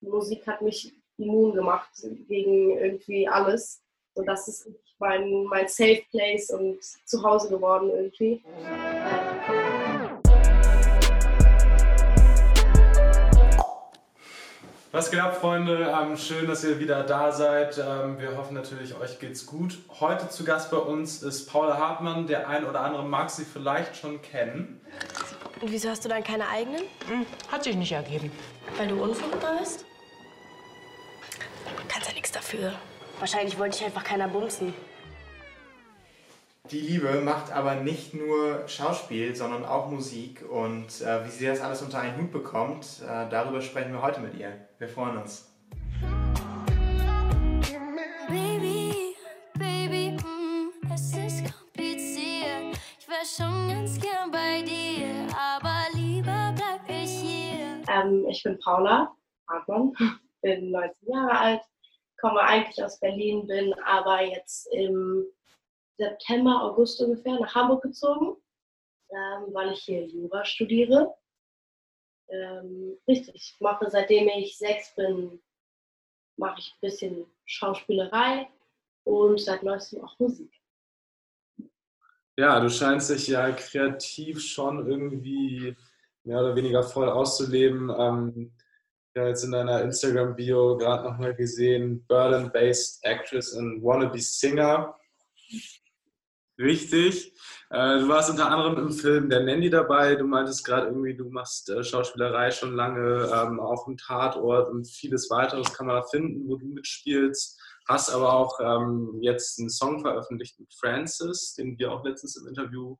Musik hat mich immun gemacht gegen irgendwie alles. Und das ist mein, mein Safe Place und Zuhause geworden irgendwie. Was geht ab, Freunde? Ähm, schön, dass ihr wieder da seid. Ähm, wir hoffen natürlich, euch geht's gut. Heute zu Gast bei uns ist Paula Hartmann. Der ein oder andere mag sie vielleicht schon kennen. Und wieso hast du dann keine eigenen? Hm, hat sich nicht ergeben. Weil du unfruchtbar bist? Dafür. Wahrscheinlich wollte ich einfach keiner bumsen. Die Liebe macht aber nicht nur Schauspiel, sondern auch Musik. Und äh, wie sie das alles unter einen Hut bekommt, äh, darüber sprechen wir heute mit ihr. Wir freuen uns. Baby, Baby, mm, es ist kompliziert. Ich wäre schon ganz gern bei dir, aber lieber bleib ich hier. Ähm, ich bin Paula Hartmann, bin 19 Jahre alt, komme eigentlich aus Berlin, bin aber jetzt im September, August ungefähr nach Hamburg gezogen, ähm, weil ich hier Jura studiere. Ähm, richtig, ich mache seitdem ich sechs bin, mache ich ein bisschen Schauspielerei und seit neuestem auch Musik. Ja, du scheinst dich ja kreativ schon irgendwie mehr oder weniger voll auszuleben. Ähm, ja, jetzt in deiner Instagram-Bio gerade nochmal gesehen, Berlin-based Actress and Wannabe Singer. Richtig. Äh, du warst unter anderem im Film Der Nandy dabei. Du meintest gerade irgendwie, du machst äh, Schauspielerei schon lange, ähm, auch im Tatort und vieles weiteres kann man da finden, wo du mitspielst. Hast aber auch ähm, jetzt einen Song veröffentlicht mit Francis, den wir auch letztens im Interview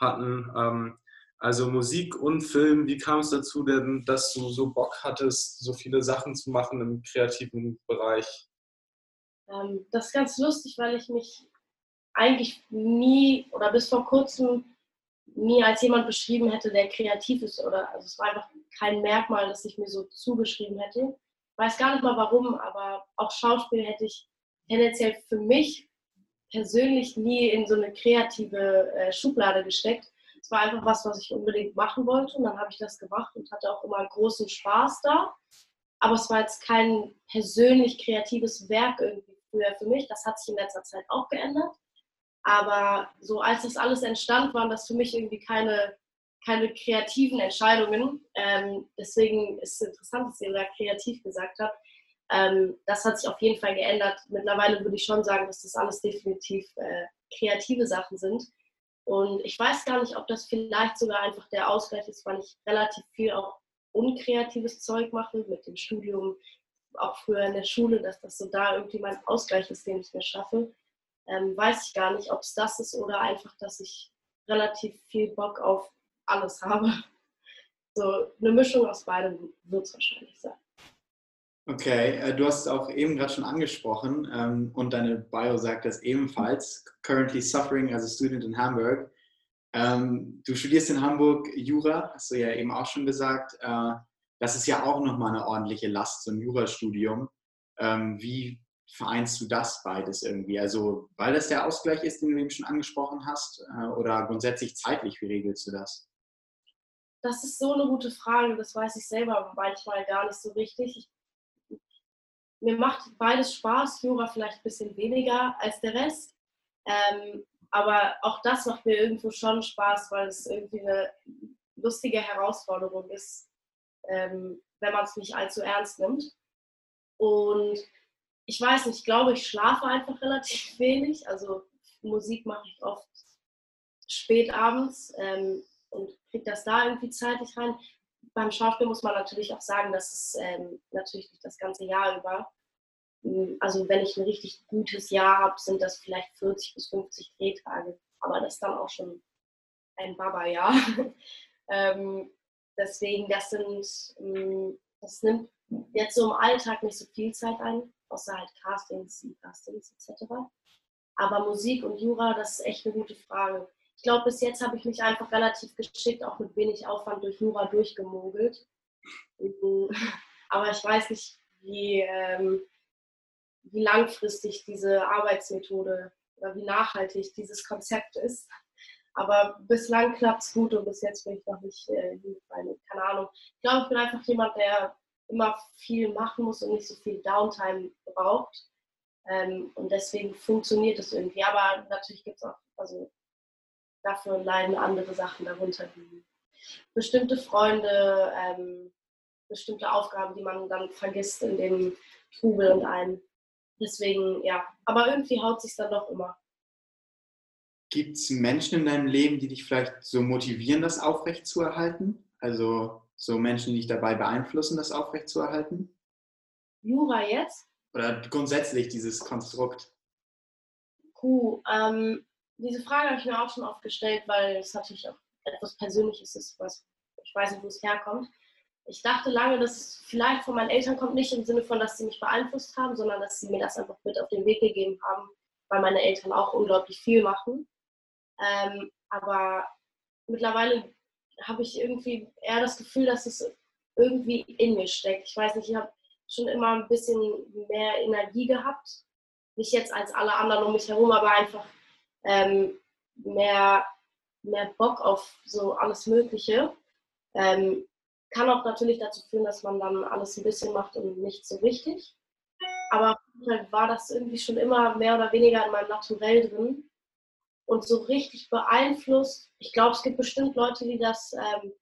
hatten. Ähm, also Musik und Film, wie kam es dazu denn, dass du so Bock hattest, so viele Sachen zu machen im kreativen Bereich? Ähm, das ist ganz lustig, weil ich mich eigentlich nie oder bis vor kurzem nie als jemand beschrieben hätte, der kreativ ist. Oder also es war einfach kein Merkmal, das ich mir so zugeschrieben hätte. Ich weiß gar nicht mal warum, aber auch Schauspiel hätte ich tendenziell für mich persönlich nie in so eine kreative äh, Schublade gesteckt es war einfach was, was ich unbedingt machen wollte und dann habe ich das gemacht und hatte auch immer großen Spaß da. Aber es war jetzt kein persönlich kreatives Werk irgendwie früher für mich. Das hat sich in letzter Zeit auch geändert. Aber so als das alles entstand, waren das für mich irgendwie keine, keine kreativen Entscheidungen. Ähm, deswegen ist es interessant, dass ihr da kreativ gesagt habt. Ähm, das hat sich auf jeden Fall geändert. Mittlerweile würde ich schon sagen, dass das alles definitiv äh, kreative Sachen sind. Und ich weiß gar nicht, ob das vielleicht sogar einfach der Ausgleich ist, weil ich relativ viel auch unkreatives Zeug mache mit dem Studium, auch früher in der Schule, dass das so da irgendwie mein Ausgleich ist, den ich mir schaffe. Ähm, weiß ich gar nicht, ob es das ist oder einfach, dass ich relativ viel Bock auf alles habe. So eine Mischung aus beidem wird es wahrscheinlich sein. Okay, äh, du hast es auch eben gerade schon angesprochen ähm, und deine Bio sagt das ebenfalls. Currently suffering as a student in Hamburg. Ähm, du studierst in Hamburg Jura, hast du ja eben auch schon gesagt. Äh, das ist ja auch nochmal eine ordentliche Last, so ein Jurastudium. Ähm, wie vereinst du das beides irgendwie? Also, weil das der Ausgleich ist, den du eben schon angesprochen hast, äh, oder grundsätzlich zeitlich, wie regelst du das? Das ist so eine gute Frage, das weiß ich selber manchmal gar nicht so richtig. Ich mir macht beides Spaß, Jura vielleicht ein bisschen weniger als der Rest. Ähm, aber auch das macht mir irgendwo schon Spaß, weil es irgendwie eine lustige Herausforderung ist, ähm, wenn man es nicht allzu ernst nimmt. Und ich weiß nicht, ich glaube, ich schlafe einfach relativ wenig. Also Musik mache ich oft spät abends ähm, und kriege das da irgendwie zeitig rein beim Schauspiel muss man natürlich auch sagen, dass es ähm, natürlich nicht das ganze Jahr über. Hm, also wenn ich ein richtig gutes Jahr habe, sind das vielleicht 40 bis 50 Drehtage. Aber das ist dann auch schon ein Baba-Jahr. ähm, deswegen, das sind, hm, das nimmt jetzt so im Alltag nicht so viel Zeit ein, außer halt Castings, Castings etc. Aber Musik und Jura, das ist echt eine gute Frage ich glaube, bis jetzt habe ich mich einfach relativ geschickt, auch mit wenig Aufwand durch Jura durchgemogelt. Aber ich weiß nicht, wie, ähm, wie langfristig diese Arbeitsmethode oder wie nachhaltig dieses Konzept ist. Aber bislang klappt es gut und bis jetzt bin ich noch nicht äh, keine Ahnung. Ich glaube, ich bin einfach jemand, der immer viel machen muss und nicht so viel Downtime braucht. Ähm, und deswegen funktioniert es irgendwie. Aber natürlich gibt es auch, also dafür leiden andere Sachen darunter, wie bestimmte Freunde, ähm, bestimmte Aufgaben, die man dann vergisst in dem Trubel und allem. Deswegen, ja, aber irgendwie haut sich dann doch immer. Gibt es Menschen in deinem Leben, die dich vielleicht so motivieren, das aufrechtzuerhalten? Also so Menschen, die dich dabei beeinflussen, das aufrechtzuerhalten? Jura jetzt? Oder grundsätzlich dieses Konstrukt? Puh, ähm, diese Frage habe ich mir auch schon oft gestellt, weil es natürlich auch etwas Persönliches ist, was ich weiß nicht, wo es herkommt. Ich dachte lange, dass es vielleicht von meinen Eltern kommt, nicht im Sinne von, dass sie mich beeinflusst haben, sondern dass sie mir das einfach mit auf den Weg gegeben haben, weil meine Eltern auch unglaublich viel machen. Ähm, aber mittlerweile habe ich irgendwie eher das Gefühl, dass es irgendwie in mir steckt. Ich weiß nicht, ich habe schon immer ein bisschen mehr Energie gehabt. Nicht jetzt als alle anderen um mich herum, aber einfach ähm, mehr, mehr Bock auf so alles Mögliche. Ähm, kann auch natürlich dazu führen, dass man dann alles ein bisschen macht und nicht so richtig. Aber war das irgendwie schon immer mehr oder weniger in meinem Naturell drin. Und so richtig beeinflusst, ich glaube, es gibt bestimmt Leute, die das, ähm,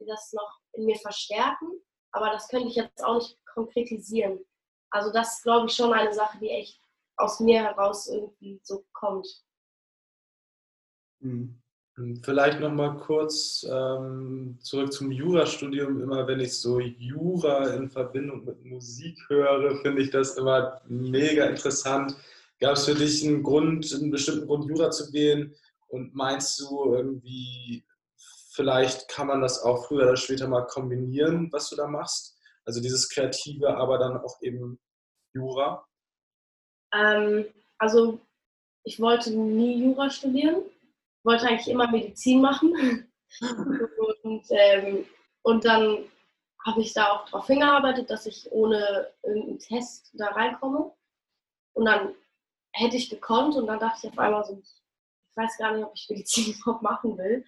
die das noch in mir verstärken, aber das könnte ich jetzt auch nicht konkretisieren. Also das ist, glaube ich, schon eine Sache, die echt aus mir heraus irgendwie so kommt. Mhm. Vielleicht noch mal kurz ähm, zurück zum Jurastudium. Immer wenn ich so Jura in Verbindung mit Musik höre, finde ich das immer mega interessant. Gab es für dich einen Grund, einen bestimmten Grund, Jura zu gehen? Und meinst du irgendwie, vielleicht kann man das auch früher oder später mal kombinieren, was du da machst? Also dieses Kreative, aber dann auch eben Jura? Ähm, also ich wollte nie Jura studieren wollte eigentlich immer Medizin machen. und, ähm, und dann habe ich da auch darauf hingearbeitet, dass ich ohne irgendeinen Test da reinkomme. Und dann hätte ich gekonnt und dann dachte ich auf einmal so, ich weiß gar nicht, ob ich Medizin überhaupt machen will,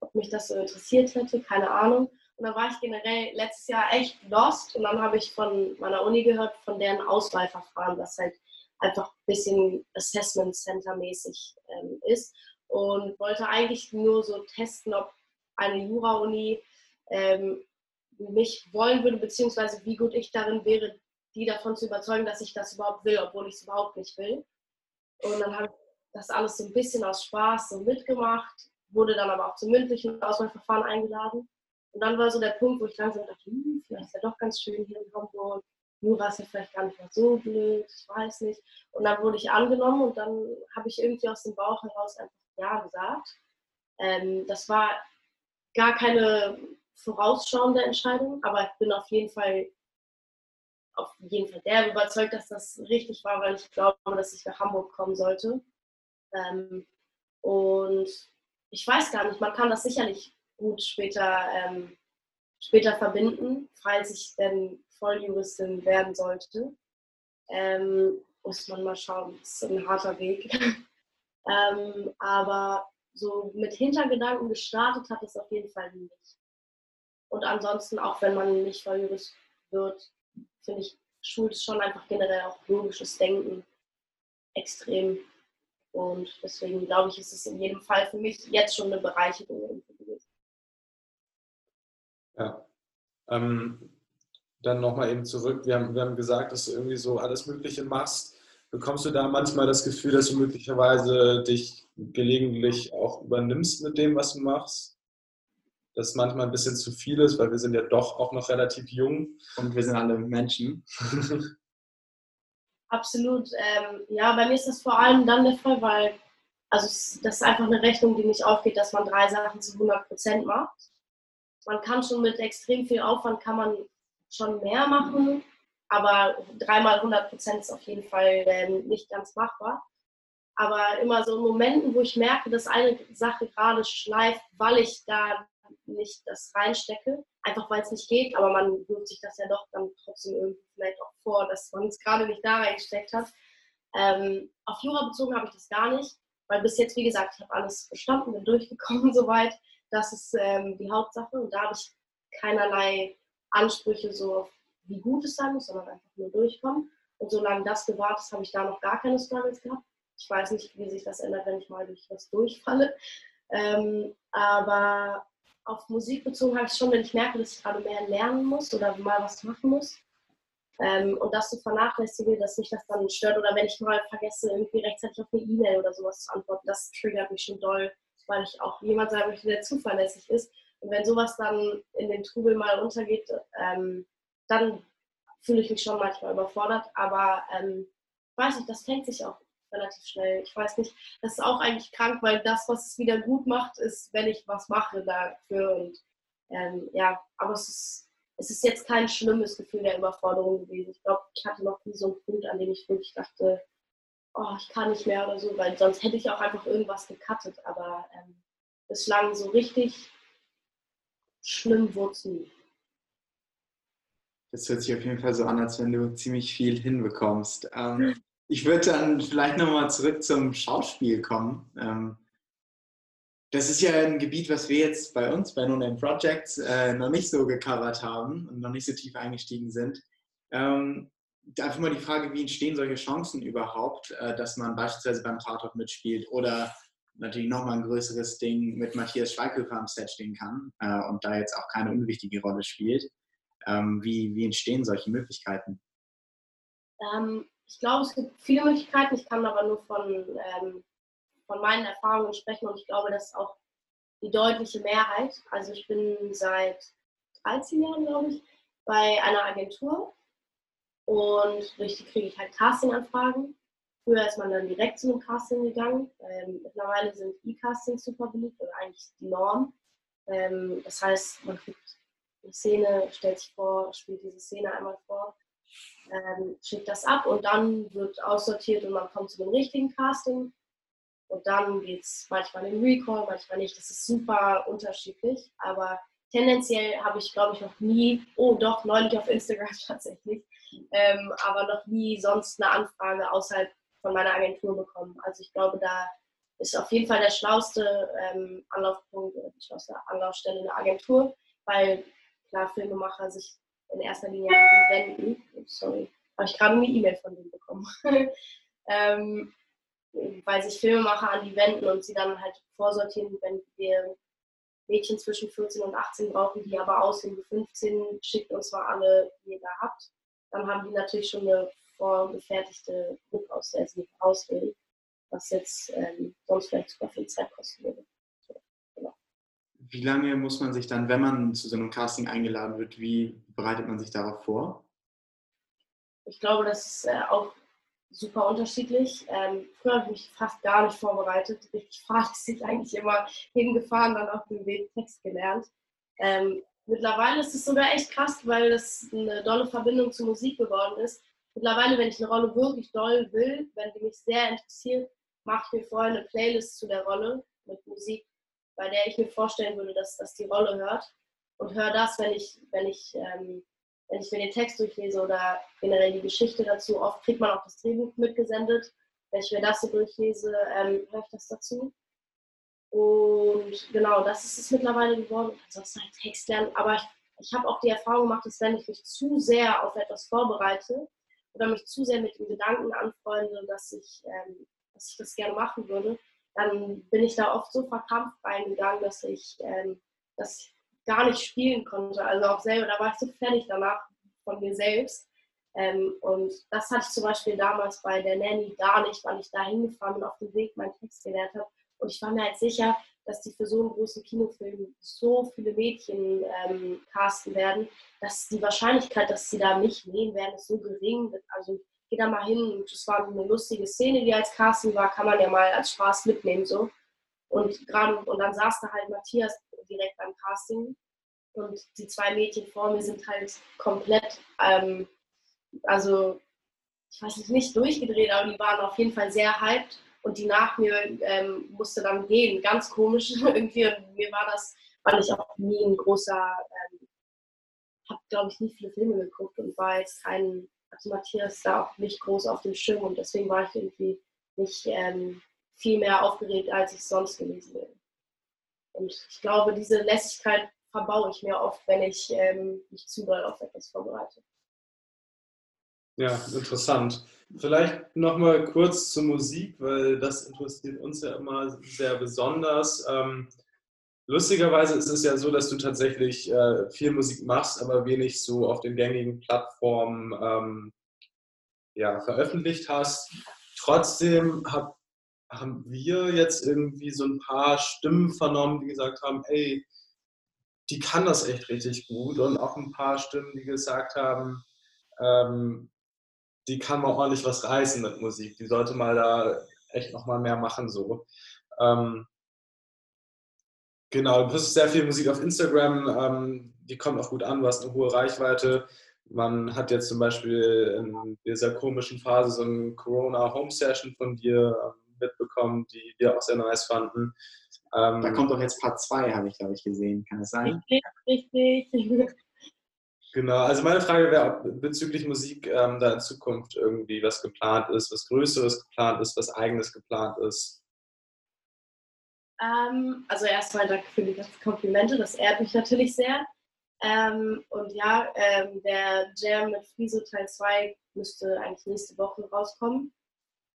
ob mich das so interessiert hätte, keine Ahnung. Und dann war ich generell letztes Jahr echt lost und dann habe ich von meiner Uni gehört, von deren Auswahlverfahren, das halt einfach ein bisschen Assessment Center mäßig ähm, ist und wollte eigentlich nur so testen, ob eine Jura-Uni ähm, mich wollen würde, beziehungsweise wie gut ich darin wäre, die davon zu überzeugen, dass ich das überhaupt will, obwohl ich es überhaupt nicht will. Und dann habe ich das alles so ein bisschen aus Spaß so mitgemacht, wurde dann aber auch zum mündlichen Auswahlverfahren eingeladen. Und dann war so der Punkt, wo ich langsam dachte, hm, vielleicht ist ja doch ganz schön hier in Hamburg. Jura ist ja vielleicht gar nicht mal so blöd, ich weiß nicht. Und dann wurde ich angenommen und dann habe ich irgendwie aus dem Bauch heraus einfach ja gesagt. Ähm, das war gar keine vorausschauende Entscheidung, aber ich bin auf jeden Fall auf jeden Fall der überzeugt, dass das richtig war, weil ich glaube, dass ich nach Hamburg kommen sollte. Ähm, und ich weiß gar nicht, man kann das sicherlich gut später, ähm, später verbinden, falls ich denn Volljuristin werden sollte. Ähm, muss man mal schauen, das ist ein harter Weg. Ähm, aber so mit Hintergedanken gestartet hat es auf jeden Fall nicht. Und ansonsten, auch wenn man nicht Volljurist wird, finde ich, schult es schon einfach generell auch logisches Denken extrem. Und deswegen glaube ich, ist es in jedem Fall für mich jetzt schon eine Bereicherung. Ja. Ähm, dann nochmal eben zurück. Wir haben, wir haben gesagt, dass du irgendwie so alles Mögliche machst. Bekommst du da manchmal das Gefühl, dass du möglicherweise dich gelegentlich auch übernimmst mit dem, was du machst? Dass manchmal ein bisschen zu viel ist, weil wir sind ja doch auch noch relativ jung. Und wir sind alle Menschen. Absolut. Ähm, ja, bei mir ist das vor allem dann der Fall, weil also das ist einfach eine Rechnung, die nicht aufgeht, dass man drei Sachen zu 100 Prozent macht. Man kann schon mit extrem viel Aufwand kann man schon mehr machen, aber dreimal 100 Prozent ist auf jeden Fall ähm, nicht ganz machbar. Aber immer so in Momenten, wo ich merke, dass eine Sache gerade schleift, weil ich da nicht das reinstecke, einfach weil es nicht geht, aber man wirft sich das ja doch dann trotzdem irgendwie vielleicht auch vor, dass man es gerade nicht da reingesteckt hat. Ähm, auf Jura bezogen habe ich das gar nicht, weil bis jetzt, wie gesagt, ich habe alles bestanden, bin durchgekommen soweit. Das ist ähm, die Hauptsache und da habe ich keinerlei Ansprüche so auf wie gut es sein muss, sondern einfach nur durchkommen. Und solange das gewahrt ist, habe ich da noch gar keine Struggles gehabt. Ich weiß nicht, wie sich das ändert, wenn ich mal durch was durchfalle. Ähm, aber auf Musik bezogen habe ich schon, wenn ich merke, dass ich gerade mehr lernen muss oder mal was machen muss. Ähm, und das zu vernachlässigen, dass mich das dann stört oder wenn ich mal vergesse, irgendwie rechtzeitig auf eine E-Mail oder sowas zu antworten, das triggert mich schon doll, weil ich auch jemand sein möchte, der zuverlässig ist. Und wenn sowas dann in den Trubel mal untergeht, ähm, dann fühle ich mich schon manchmal überfordert. Aber ähm, weiß nicht, das fängt sich auch relativ schnell. Ich weiß nicht, das ist auch eigentlich krank, weil das, was es wieder gut macht, ist, wenn ich was mache dafür. Und ähm, ja, aber es ist, es ist jetzt kein schlimmes Gefühl der Überforderung gewesen. Ich glaube, ich hatte noch nie so einen Punkt, an dem ich wirklich dachte, oh, ich kann nicht mehr oder so, weil sonst hätte ich auch einfach irgendwas gecuttet. Aber ähm, bislang so richtig schlimm wurde es nie. Das hört sich auf jeden Fall so an, als wenn du ziemlich viel hinbekommst. Ähm, ich würde dann vielleicht nochmal zurück zum Schauspiel kommen. Ähm, das ist ja ein Gebiet, was wir jetzt bei uns bei No Name Projects äh, noch nicht so gecovert haben und noch nicht so tief eingestiegen sind. Ähm, einfach mal die Frage, wie entstehen solche Chancen überhaupt, äh, dass man beispielsweise beim Tatort mitspielt oder natürlich nochmal ein größeres Ding mit Matthias Schweighöfer am Set stehen kann äh, und da jetzt auch keine unwichtige Rolle spielt. Ähm, wie, wie entstehen solche Möglichkeiten? Ähm, ich glaube, es gibt viele Möglichkeiten. Ich kann aber nur von, ähm, von meinen Erfahrungen sprechen und ich glaube, das ist auch die deutliche Mehrheit. Also ich bin seit 13 Jahren, glaube ich, bei einer Agentur und durch die kriege ich halt Casting-Anfragen. Früher ist man dann direkt zu einem Casting gegangen. Ähm, mittlerweile sind E-Castings super beliebt oder eigentlich die Norm. Ähm, das heißt, man kriegt Szene, stellt sich vor, spielt diese Szene einmal vor ähm, schickt das ab und dann wird aussortiert und man kommt zu dem richtigen Casting. Und dann geht es manchmal in Recall, manchmal nicht. Das ist super unterschiedlich. Aber tendenziell habe ich, glaube ich, noch nie, oh doch, neulich auf Instagram tatsächlich, ähm, aber noch nie sonst eine Anfrage außerhalb von meiner Agentur bekommen. Also ich glaube, da ist auf jeden Fall der schlauste ähm, Anlaufpunkt die schlauste Anlaufstelle eine Agentur, weil klar Filmemacher sich in erster Linie an wenden. Sorry, habe ich gerade eine E-Mail von denen bekommen. ähm, weil sich Filmemacher an die wenden und sie dann halt vorsortieren, wenn wir Mädchen zwischen 14 und 18 brauchen, die aber aussehen wie 15, schickt uns mal alle, die ihr da habt. Dann haben die natürlich schon eine vorgefertigte Gruppe, aus der sie auswählen, was jetzt ähm, sonst vielleicht super viel Zeit kosten würde. Wie lange muss man sich dann, wenn man zu so einem Casting eingeladen wird, wie bereitet man sich darauf vor? Ich glaube, das ist äh, auch super unterschiedlich. Ähm, früher habe ich mich fast gar nicht vorbereitet. Richtig fahrlässig eigentlich immer hingefahren, dann auf dem Weg Text gelernt. Ähm, mittlerweile ist es sogar echt krass, weil das eine dolle Verbindung zur Musik geworden ist. Mittlerweile, wenn ich eine Rolle wirklich doll will, wenn die mich sehr interessiert, mache ich mir vorher eine Playlist zu der Rolle mit Musik bei der ich mir vorstellen würde, dass das die Rolle hört. Und höre das, wenn ich, wenn ich, ähm, wenn ich mir den Text durchlese oder generell die Geschichte dazu. Oft kriegt man auch das Drehbuch mitgesendet. Wenn ich mir das so durchlese, ähm, höre ich das dazu. Und genau, das ist es mittlerweile geworden. Ansonsten halt Text lernen. Aber ich, ich habe auch die Erfahrung gemacht, dass wenn ich mich zu sehr auf etwas vorbereite oder mich zu sehr mit dem Gedanken anfreunde, dass ich, ähm, dass ich das gerne machen würde, dann bin ich da oft so verkrampft reingegangen, dass ich ähm, das gar nicht spielen konnte. Also auch selber, da war ich so fertig danach von mir selbst. Ähm, und das hatte ich zum Beispiel damals bei der Nanny gar nicht, weil ich da hingefahren bin, auf dem Weg meinen Text gelernt habe. Und ich war mir halt sicher, dass die für so einen großen Kinofilm so viele Mädchen ähm, casten werden, dass die Wahrscheinlichkeit, dass sie da mich nehmen werden, ist so gering. Also geh da mal hin. Und es war eine lustige Szene, die als Casting war, kann man ja mal als Spaß mitnehmen so. Und gerade und dann saß da halt Matthias direkt beim Casting und die zwei Mädchen vor mir sind halt komplett, ähm, also ich weiß nicht, nicht durchgedreht, aber die waren auf jeden Fall sehr hyped und die nach mir ähm, musste dann gehen, ganz komisch irgendwie. Und mir war das, weil ich auch nie ein großer, ähm, habe glaube ich nie viele Filme geguckt und war jetzt kein also Matthias da auch nicht groß auf dem Schirm und deswegen war ich irgendwie nicht ähm, viel mehr aufgeregt, als ich sonst gewesen bin. Und ich glaube, diese Lässigkeit verbaue ich mir oft, wenn ich ähm, mich zu doll auf etwas vorbereite. Ja, interessant. Vielleicht nochmal kurz zur Musik, weil das interessiert uns ja immer sehr besonders. Ähm, lustigerweise ist es ja so, dass du tatsächlich äh, viel Musik machst, aber wenig so auf den gängigen Plattformen ähm, ja, veröffentlicht hast. Trotzdem hab, haben wir jetzt irgendwie so ein paar Stimmen vernommen, die gesagt haben, ey, die kann das echt richtig gut und auch ein paar Stimmen, die gesagt haben, ähm, die kann mal ordentlich was reißen mit Musik. Die sollte mal da echt noch mal mehr machen so. Ähm, genau, du hast sehr viel Musik auf Instagram, ähm, die kommt auch gut an, du hast eine hohe Reichweite. Man hat jetzt zum Beispiel in dieser komischen Phase so eine Corona Home Session von dir ähm, mitbekommen, die wir auch sehr nice fanden. Ähm, da kommt doch jetzt Part 2, habe ich, glaube ich, gesehen. Kann das sein? Richtig, richtig. Genau, also meine Frage wäre, ob bezüglich Musik ähm, da in Zukunft irgendwie was geplant ist, was Größeres geplant ist, was Eigenes geplant ist. Ähm, also erstmal danke für die ganzen Komplimente, das ehrt mich natürlich sehr. Ähm, und ja, ähm, der Jam mit Friso Teil 2 müsste eigentlich nächste Woche rauskommen.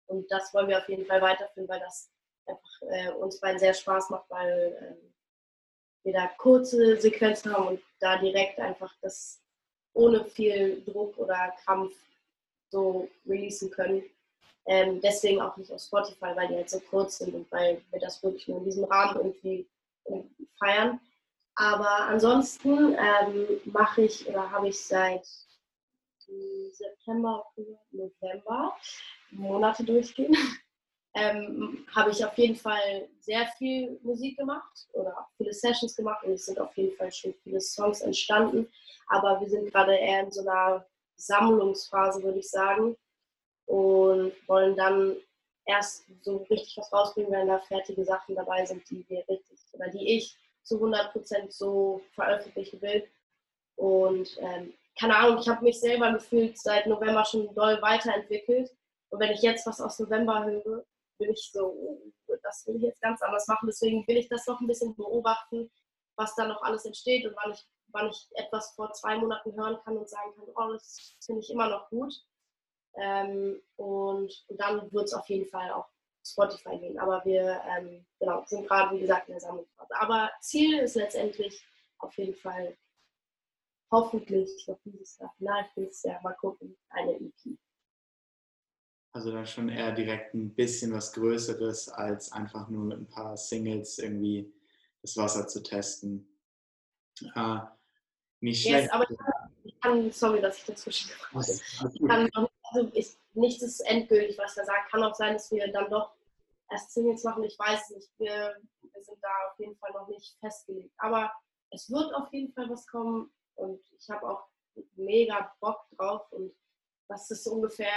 Und das wollen wir auf jeden Fall weiterführen, weil das einfach äh, uns beiden sehr Spaß macht, weil äh, wir da kurze Sequenzen haben und da direkt einfach das ohne viel Druck oder Krampf so releasen können. Ähm, deswegen auch nicht auf Spotify, weil die halt so kurz sind und weil wir das wirklich nur in diesem Rahmen irgendwie, irgendwie feiern. Aber ansonsten ähm, mache ich oder habe ich seit September, November Monate durchgehen, ähm, habe ich auf jeden Fall sehr viel Musik gemacht oder auch viele Sessions gemacht und es sind auf jeden Fall schon viele Songs entstanden. Aber wir sind gerade eher in so einer Sammlungsphase, würde ich sagen. Und wollen dann erst so richtig was rausbringen, wenn da fertige Sachen dabei sind, die wir richtig oder die ich zu 100% so veröffentlichen will. Und ähm, keine Ahnung, ich habe mich selber gefühlt seit November schon doll weiterentwickelt. Und wenn ich jetzt was aus November höre, bin ich so, oh, das will ich jetzt ganz anders machen. Deswegen will ich das noch ein bisschen beobachten, was da noch alles entsteht und wann ich wann ich etwas vor zwei Monaten hören kann und sagen kann, oh, das finde ich immer noch gut. Ähm, und, und, dann wird es auf jeden Fall auch Spotify gehen. Aber wir ähm, genau, sind gerade, wie gesagt, in der Sammlungsphase. Aber Ziel ist letztendlich auf jeden Fall hoffentlich noch dieses Jahr, vielleicht dieses Jahr, mal gucken, eine EP. Also dann schon eher direkt ein bisschen was Größeres, als einfach nur mit ein paar Singles irgendwie das Wasser zu testen. Äh, nicht schlecht. Yes, aber ich kann, sorry, dass ich dazwischen gefragt habe. Also ich, nichts ist endgültig, was er sagt. Kann auch sein, dass wir dann doch erst Singles machen. Ich weiß nicht. Wir, wir sind da auf jeden Fall noch nicht festgelegt. Aber es wird auf jeden Fall was kommen und ich habe auch mega Bock drauf und das ist ungefähr,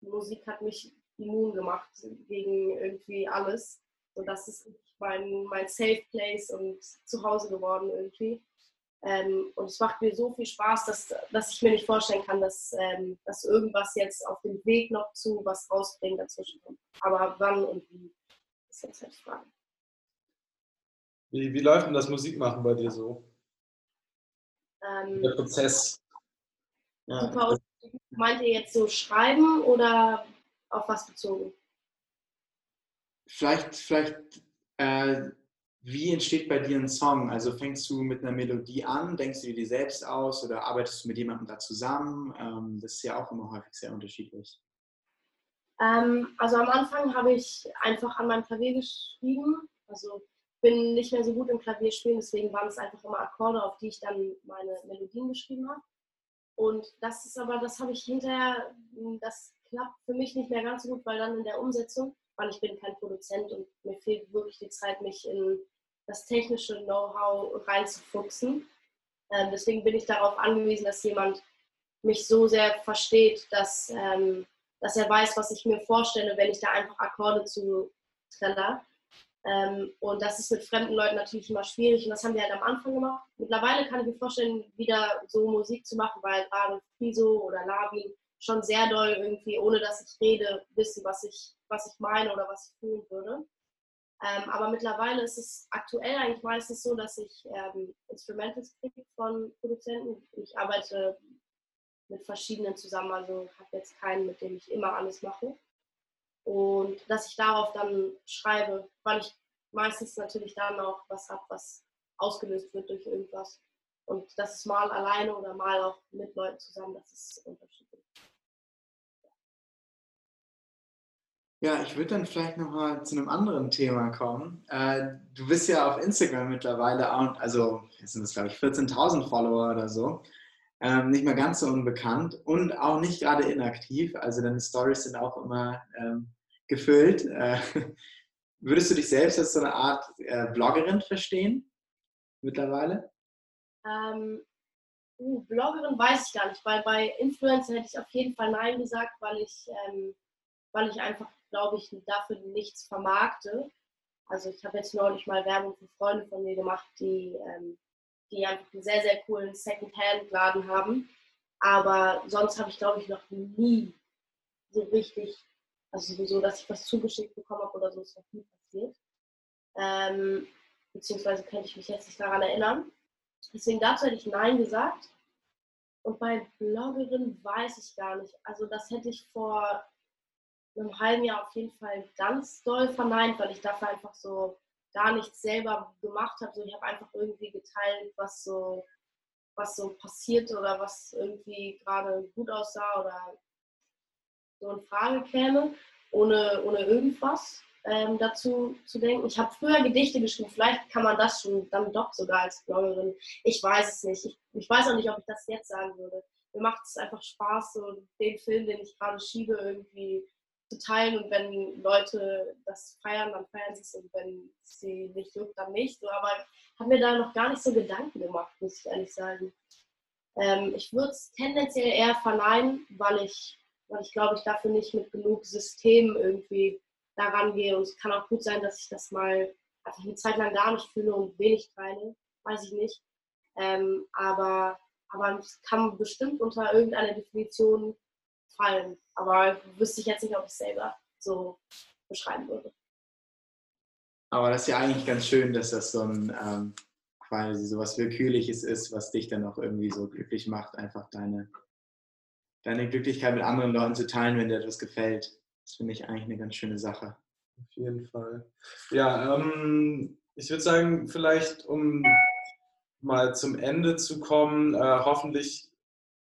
Musik hat mich immun gemacht gegen irgendwie alles. Und das ist mein, mein Safe Place und zu Hause geworden irgendwie. Ähm, und es macht mir so viel Spaß, dass, dass ich mir nicht vorstellen kann, dass, ähm, dass irgendwas jetzt auf dem Weg noch zu was rausbringen dazwischen kommt. Aber wann und wie, ist jetzt halt die Frage. Wie, wie läuft denn das Musikmachen bei dir so? Ähm, Der Prozess. Ja. Super. Meint ihr jetzt so schreiben oder auf was bezogen? Vielleicht, vielleicht äh, wie entsteht bei dir ein Song? Also fängst du mit einer Melodie an, denkst du dir selbst aus oder arbeitest du mit jemandem da zusammen? Ähm, das ist ja auch immer häufig sehr unterschiedlich. Ähm, also am Anfang habe ich einfach an meinem Klavier geschrieben. Also bin nicht mehr so gut im Klavierspielen, deswegen waren es einfach immer Akkorde, auf die ich dann meine Melodien geschrieben habe. Und das ist aber, das habe ich hinterher, das klappt für mich nicht mehr ganz so gut, weil dann in der Umsetzung, weil ich bin kein Produzent und mir fehlt wirklich die Zeit, mich in das technische Know-how reinzufuchsen. Ähm, deswegen bin ich darauf angewiesen, dass jemand mich so sehr versteht, dass, ähm, dass er weiß, was ich mir vorstelle, wenn ich da einfach Akkorde zu trenne. Ähm, und das ist mit fremden Leuten natürlich immer schwierig und das haben wir halt am Anfang gemacht. Mittlerweile kann ich mir vorstellen, wieder so Musik zu machen, weil gerade Friso oder Lavin schon sehr doll irgendwie, ohne dass ich rede, wissen, was ich, was ich meine oder was ich fühlen würde. Ähm, aber mittlerweile ist es aktuell eigentlich meistens so, dass ich ähm, Instrumentals kriege von Produzenten. Ich arbeite mit verschiedenen zusammen. Also habe jetzt keinen, mit dem ich immer alles mache. Und dass ich darauf dann schreibe, weil ich meistens natürlich dann auch was habe, was ausgelöst wird durch irgendwas. Und das ist mal alleine oder mal auch mit Leuten zusammen, das ist unterschiedlich. Ja, ich würde dann vielleicht nochmal zu einem anderen Thema kommen. Äh, du bist ja auf Instagram mittlerweile, also jetzt sind es glaube ich 14.000 Follower oder so, ähm, nicht mehr ganz so unbekannt und auch nicht gerade inaktiv. Also deine Stories sind auch immer ähm, gefüllt. Äh, würdest du dich selbst als so eine Art äh, Bloggerin verstehen mittlerweile? Ähm, uh, Bloggerin weiß ich gar nicht, weil bei Influencer hätte ich auf jeden Fall Nein gesagt, weil ich, ähm, weil ich einfach, glaube ich, dafür nichts vermarkte. Also ich habe jetzt neulich mal Werbung für Freunde von mir gemacht, die, ähm, die einfach einen sehr, sehr coolen Second-Hand-Laden haben. Aber sonst habe ich, glaube ich, noch nie so richtig, also sowieso, dass ich was zugeschickt bekommen habe oder so, ist noch nie passiert. Ähm, beziehungsweise könnte ich mich jetzt nicht daran erinnern. Deswegen dazu hätte ich Nein gesagt. Und bei Bloggerin weiß ich gar nicht. Also das hätte ich vor einem halben Jahr auf jeden Fall ganz doll verneint, weil ich dafür einfach so gar nichts selber gemacht habe. So, ich habe einfach irgendwie geteilt, was so, was so passiert oder was irgendwie gerade gut aussah oder so in Frage käme, ohne, ohne irgendwas ähm, dazu zu denken. Ich habe früher Gedichte geschrieben, vielleicht kann man das schon dann doch sogar als Bloggerin. Ich weiß es nicht. Ich, ich weiß auch nicht, ob ich das jetzt sagen würde. Mir macht es einfach Spaß, so den Film, den ich gerade schiebe, irgendwie zu teilen. Und wenn Leute das feiern, dann feiern sie es. Und wenn sie nicht juckt, dann nicht. So, aber ich habe mir da noch gar nicht so Gedanken gemacht, muss ich ehrlich sagen. Ähm, ich würde es tendenziell eher verneinen, weil ich, weil ich glaube, ich dafür nicht mit genug Systemen irgendwie daran gehe. Und es kann auch gut sein, dass ich das mal einfach eine Zeit lang gar nicht fühle und wenig teile, weiß ich nicht. Ähm, aber, aber es kann bestimmt unter irgendeiner Definition fallen. Aber wüsste ich jetzt nicht, ob ich es selber so beschreiben würde. Aber das ist ja eigentlich ganz schön, dass das so ein ähm, quasi so was Willkürliches ist, was dich dann auch irgendwie so glücklich macht, einfach deine, deine Glücklichkeit mit anderen Leuten zu teilen, wenn dir etwas gefällt. Das finde ich eigentlich eine ganz schöne Sache. Auf jeden Fall. Ja, ähm, ich würde sagen, vielleicht um mal zum Ende zu kommen, äh, hoffentlich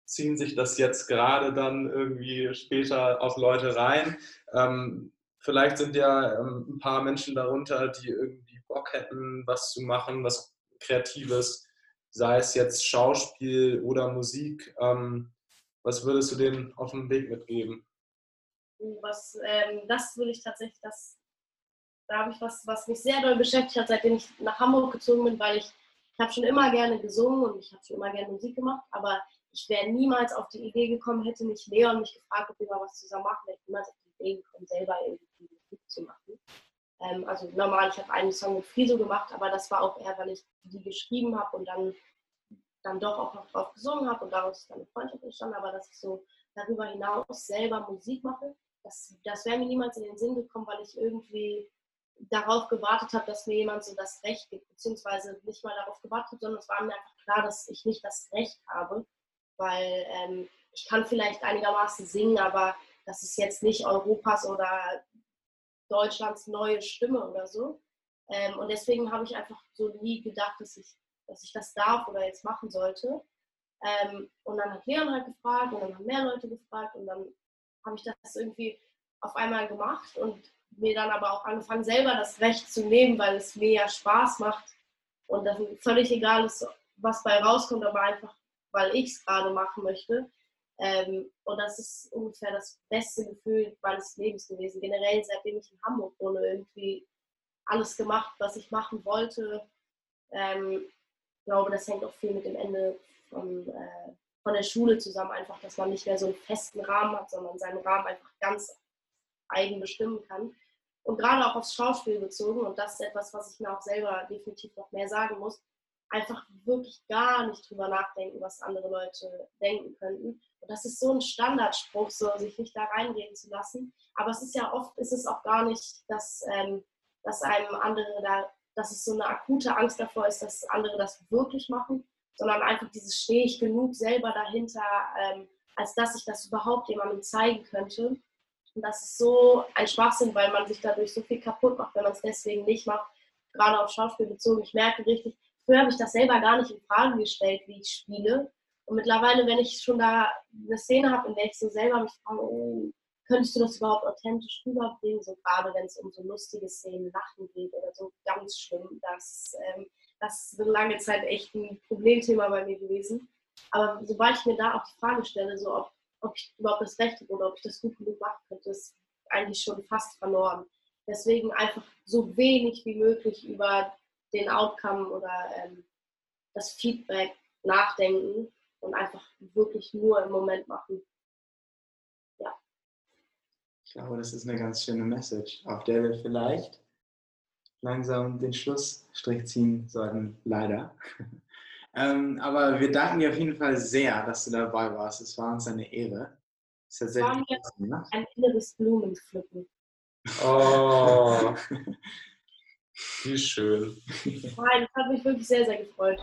ziehen sich das jetzt gerade dann irgendwie später auch Leute rein. Ähm, vielleicht sind ja ähm, ein paar Menschen darunter, die irgendwie Bock hätten, was zu machen, was Kreatives, sei es jetzt Schauspiel oder Musik. Ähm, was würdest du denen auf dem Weg mitgeben? was, ähm, das würde ich tatsächlich, das, da habe ich was, was mich sehr doll beschäftigt hat, seitdem ich nach Hamburg gezogen bin, weil ich, ich habe schon immer gerne gesungen und ich habe schon immer gerne Musik gemacht, aber ich wäre niemals auf die Idee gekommen, hätte nicht Leon mich gefragt, ob wir mal was zusammen machen, wäre ich niemals auf die Idee gekommen, selber irgendwie Musik zu machen. Ähm, also normal, ich habe einen Song mit Friso gemacht, aber das war auch eher, weil ich die geschrieben habe und dann, dann doch auch noch drauf gesungen habe und daraus ist dann eine Freundschaft entstanden, aber dass ich so darüber hinaus selber Musik mache, das, das wäre mir niemals in den Sinn gekommen, weil ich irgendwie darauf gewartet habe, dass mir jemand so das Recht gibt, beziehungsweise nicht mal darauf gewartet sondern es war mir einfach klar, dass ich nicht das Recht habe, weil ähm, ich kann vielleicht einigermaßen singen, aber das ist jetzt nicht Europas oder Deutschlands neue Stimme oder so. Ähm, und deswegen habe ich einfach so nie gedacht, dass ich, dass ich das darf oder jetzt machen sollte. Ähm, und dann hat Leon halt gefragt und dann haben mehr Leute gefragt und dann habe ich das irgendwie auf einmal gemacht und mir dann aber auch angefangen, selber das Recht zu nehmen, weil es mir ja Spaß macht und das völlig egal ist, was bei rauskommt, aber einfach, weil ich es gerade machen möchte. Ähm, und das ist ungefähr das beste Gefühl meines Lebens gewesen. Generell, seitdem ich in Hamburg wohne, irgendwie alles gemacht, was ich machen wollte. Ähm, ich glaube, das hängt auch viel mit dem Ende von äh, von der Schule zusammen, einfach, dass man nicht mehr so einen festen Rahmen hat, sondern seinen Rahmen einfach ganz eigen bestimmen kann. Und gerade auch aufs Schauspiel bezogen, und das ist etwas, was ich mir auch selber definitiv noch mehr sagen muss, einfach wirklich gar nicht drüber nachdenken, was andere Leute denken könnten. Und das ist so ein Standardspruch, so sich nicht da reingehen zu lassen. Aber es ist ja oft, ist es auch gar nicht, dass, ähm, dass einem andere da, dass es so eine akute Angst davor ist, dass andere das wirklich machen, sondern einfach dieses stehe ich genug selber dahinter, ähm, als dass ich das überhaupt jemandem zeigen könnte. Und das ist so ein Schwachsinn, weil man sich dadurch so viel kaputt macht, wenn man es deswegen nicht macht, gerade auf Schauspiel bezogen. Ich merke richtig, früher habe ich das selber gar nicht in Frage gestellt, wie ich spiele. Und mittlerweile, wenn ich schon da eine Szene habe, in der ich so selber mich frage, oh, könntest du das überhaupt authentisch rüberbringen, so gerade wenn es um so lustige Szenen, Lachen geht oder so ganz schlimm. Das, ähm, das ist eine lange Zeit echt ein Problemthema bei mir gewesen. Aber sobald ich mir da auch die Frage stelle, so ob, ob ich überhaupt das Recht habe oder ob ich das gut genug machen könnte, ist eigentlich schon fast verloren. Deswegen einfach so wenig wie möglich über den Outcome oder ähm, das Feedback nachdenken und einfach wirklich nur im Moment machen. Ich glaube, das ist eine ganz schöne Message, auf der wir vielleicht langsam den Schlussstrich ziehen sollten, leider. ähm, aber wir danken dir auf jeden Fall sehr, dass du dabei warst. Es war uns eine Ehre. Es hat war mir ein inneres Blumenpflücken. Oh, wie schön. Nein, das hat mich wirklich sehr, sehr gefreut.